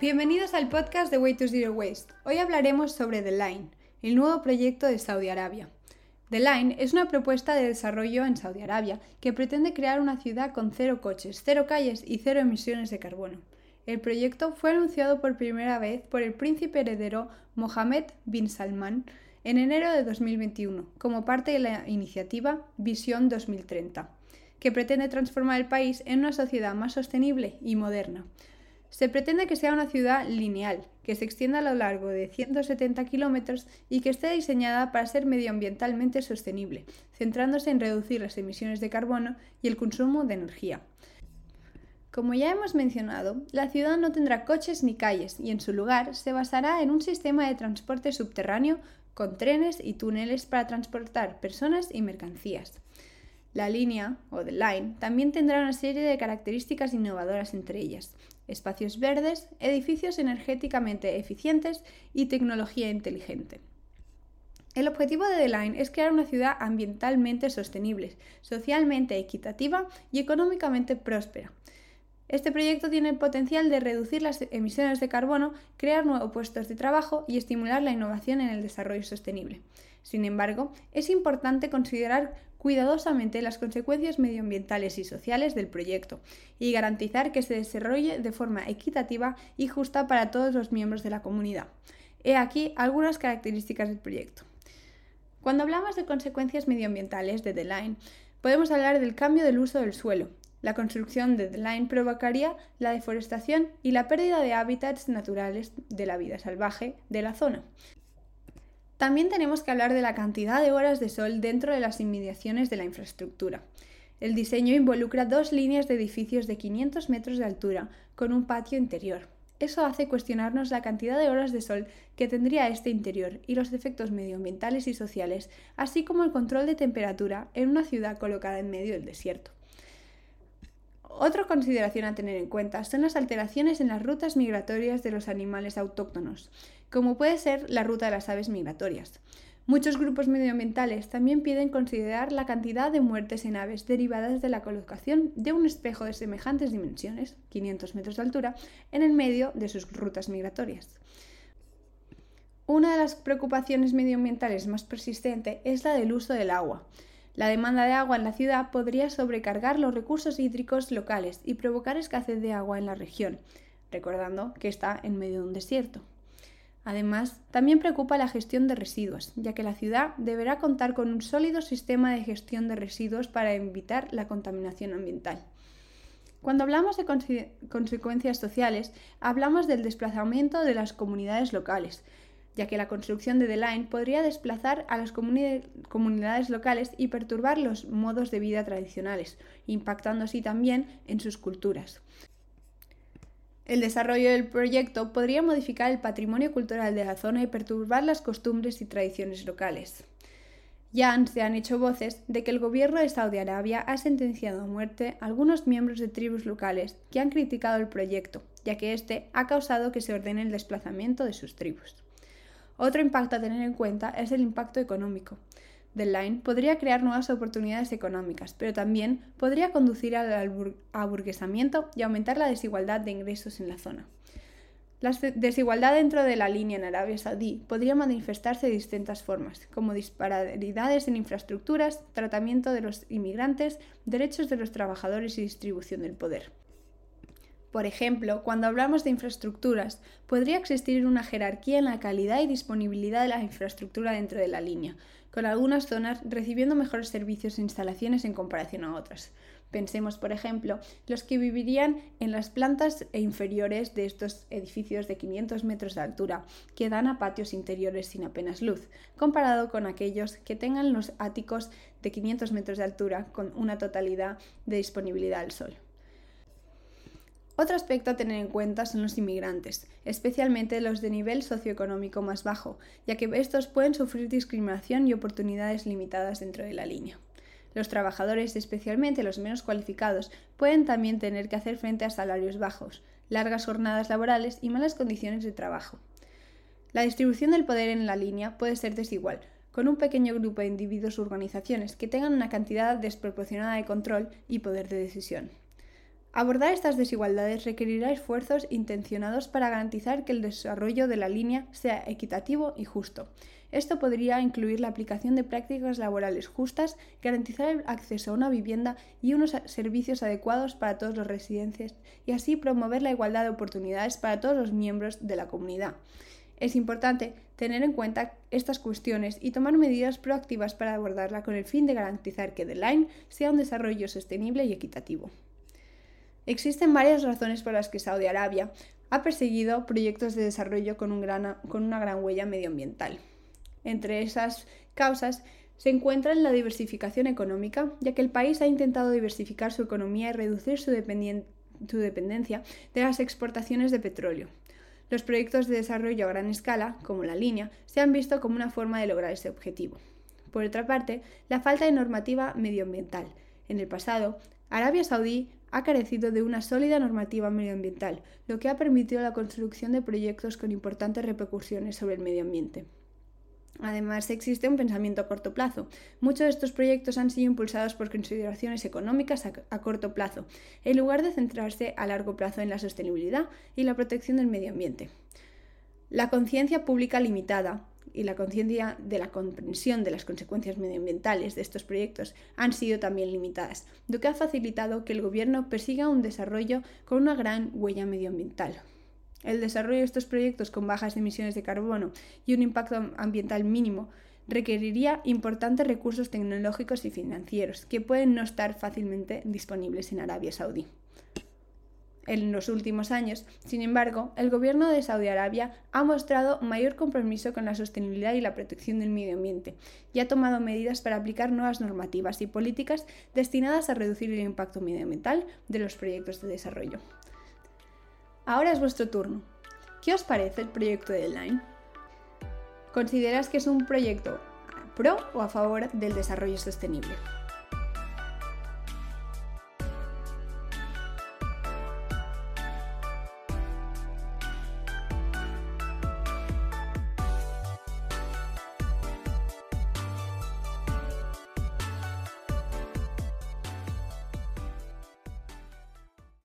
Bienvenidos al podcast de Way to Zero Waste. Hoy hablaremos sobre The Line, el nuevo proyecto de Saudi Arabia. The Line es una propuesta de desarrollo en Saudi Arabia que pretende crear una ciudad con cero coches, cero calles y cero emisiones de carbono. El proyecto fue anunciado por primera vez por el príncipe heredero Mohammed bin Salman en enero de 2021 como parte de la iniciativa Visión 2030, que pretende transformar el país en una sociedad más sostenible y moderna. Se pretende que sea una ciudad lineal, que se extienda a lo largo de 170 kilómetros y que esté diseñada para ser medioambientalmente sostenible, centrándose en reducir las emisiones de carbono y el consumo de energía. Como ya hemos mencionado, la ciudad no tendrá coches ni calles y en su lugar se basará en un sistema de transporte subterráneo con trenes y túneles para transportar personas y mercancías. La línea, o the line, también tendrá una serie de características innovadoras entre ellas, espacios verdes, edificios energéticamente eficientes y tecnología inteligente. El objetivo de The Line es crear una ciudad ambientalmente sostenible, socialmente equitativa y económicamente próspera. Este proyecto tiene el potencial de reducir las emisiones de carbono, crear nuevos puestos de trabajo y estimular la innovación en el desarrollo sostenible. Sin embargo, es importante considerar cuidadosamente las consecuencias medioambientales y sociales del proyecto y garantizar que se desarrolle de forma equitativa y justa para todos los miembros de la comunidad. He aquí algunas características del proyecto. Cuando hablamos de consecuencias medioambientales de The Line, podemos hablar del cambio del uso del suelo. La construcción de The Line provocaría la deforestación y la pérdida de hábitats naturales de la vida salvaje de la zona. También tenemos que hablar de la cantidad de horas de sol dentro de las inmediaciones de la infraestructura. El diseño involucra dos líneas de edificios de 500 metros de altura con un patio interior. Eso hace cuestionarnos la cantidad de horas de sol que tendría este interior y los efectos medioambientales y sociales, así como el control de temperatura en una ciudad colocada en medio del desierto. Otra consideración a tener en cuenta son las alteraciones en las rutas migratorias de los animales autóctonos, como puede ser la ruta de las aves migratorias. Muchos grupos medioambientales también piden considerar la cantidad de muertes en aves derivadas de la colocación de un espejo de semejantes dimensiones, 500 metros de altura, en el medio de sus rutas migratorias. Una de las preocupaciones medioambientales más persistentes es la del uso del agua. La demanda de agua en la ciudad podría sobrecargar los recursos hídricos locales y provocar escasez de agua en la región, recordando que está en medio de un desierto. Además, también preocupa la gestión de residuos, ya que la ciudad deberá contar con un sólido sistema de gestión de residuos para evitar la contaminación ambiental. Cuando hablamos de consecuencias sociales, hablamos del desplazamiento de las comunidades locales, ya que la construcción de The Line podría desplazar a las comunidades locales y perturbar los modos de vida tradicionales, impactando así también en sus culturas. El desarrollo del proyecto podría modificar el patrimonio cultural de la zona y perturbar las costumbres y tradiciones locales. Ya se han hecho voces de que el gobierno de Saudi Arabia ha sentenciado a muerte a algunos miembros de tribus locales que han criticado el proyecto, ya que este ha causado que se ordene el desplazamiento de sus tribus. Otro impacto a tener en cuenta es el impacto económico. The Line podría crear nuevas oportunidades económicas, pero también podría conducir al aburguesamiento y aumentar la desigualdad de ingresos en la zona. La desigualdad dentro de la línea en Arabia Saudí podría manifestarse de distintas formas, como disparidades en infraestructuras, tratamiento de los inmigrantes, derechos de los trabajadores y distribución del poder. Por ejemplo, cuando hablamos de infraestructuras, podría existir una jerarquía en la calidad y disponibilidad de la infraestructura dentro de la línea, con algunas zonas recibiendo mejores servicios e instalaciones en comparación a otras. Pensemos, por ejemplo, los que vivirían en las plantas e inferiores de estos edificios de 500 metros de altura, que dan a patios interiores sin apenas luz, comparado con aquellos que tengan los áticos de 500 metros de altura con una totalidad de disponibilidad al sol. Otro aspecto a tener en cuenta son los inmigrantes, especialmente los de nivel socioeconómico más bajo, ya que estos pueden sufrir discriminación y oportunidades limitadas dentro de la línea. Los trabajadores, especialmente los menos cualificados, pueden también tener que hacer frente a salarios bajos, largas jornadas laborales y malas condiciones de trabajo. La distribución del poder en la línea puede ser desigual, con un pequeño grupo de individuos u organizaciones que tengan una cantidad desproporcionada de control y poder de decisión. Abordar estas desigualdades requerirá esfuerzos intencionados para garantizar que el desarrollo de la línea sea equitativo y justo. Esto podría incluir la aplicación de prácticas laborales justas, garantizar el acceso a una vivienda y unos servicios adecuados para todos los residentes y así promover la igualdad de oportunidades para todos los miembros de la comunidad. Es importante tener en cuenta estas cuestiones y tomar medidas proactivas para abordarla con el fin de garantizar que The Line sea un desarrollo sostenible y equitativo. Existen varias razones por las que Saudi Arabia ha perseguido proyectos de desarrollo con, con una gran huella medioambiental. Entre esas causas se encuentra la diversificación económica, ya que el país ha intentado diversificar su economía y reducir su dependencia de las exportaciones de petróleo. Los proyectos de desarrollo a gran escala, como la línea, se han visto como una forma de lograr ese objetivo. Por otra parte, la falta de normativa medioambiental. En el pasado, Arabia Saudí ha carecido de una sólida normativa medioambiental, lo que ha permitido la construcción de proyectos con importantes repercusiones sobre el medio ambiente. Además, existe un pensamiento a corto plazo. Muchos de estos proyectos han sido impulsados por consideraciones económicas a, corto plazo, en lugar de centrarse a largo plazo en la sostenibilidad y la protección del medio ambiente. La conciencia pública limitada y la conciencia de la comprensión de las consecuencias medioambientales de estos proyectos han sido también limitadas, lo que ha facilitado que el gobierno persiga un desarrollo con una gran huella medioambiental. El desarrollo de estos proyectos con bajas emisiones de carbono y un impacto ambiental mínimo requeriría importantes recursos tecnológicos y financieros que pueden no estar fácilmente disponibles en Arabia Saudí en los últimos años. Sin embargo, el gobierno de Saudi Arabia ha mostrado mayor compromiso con la sostenibilidad y la protección del medio ambiente y ha tomado medidas para aplicar nuevas normativas y políticas destinadas a reducir el impacto medioambiental de los proyectos de desarrollo. Ahora es vuestro turno. ¿Qué os parece el proyecto de Line? ¿Consideras que es un proyecto pro o a favor del desarrollo sostenible?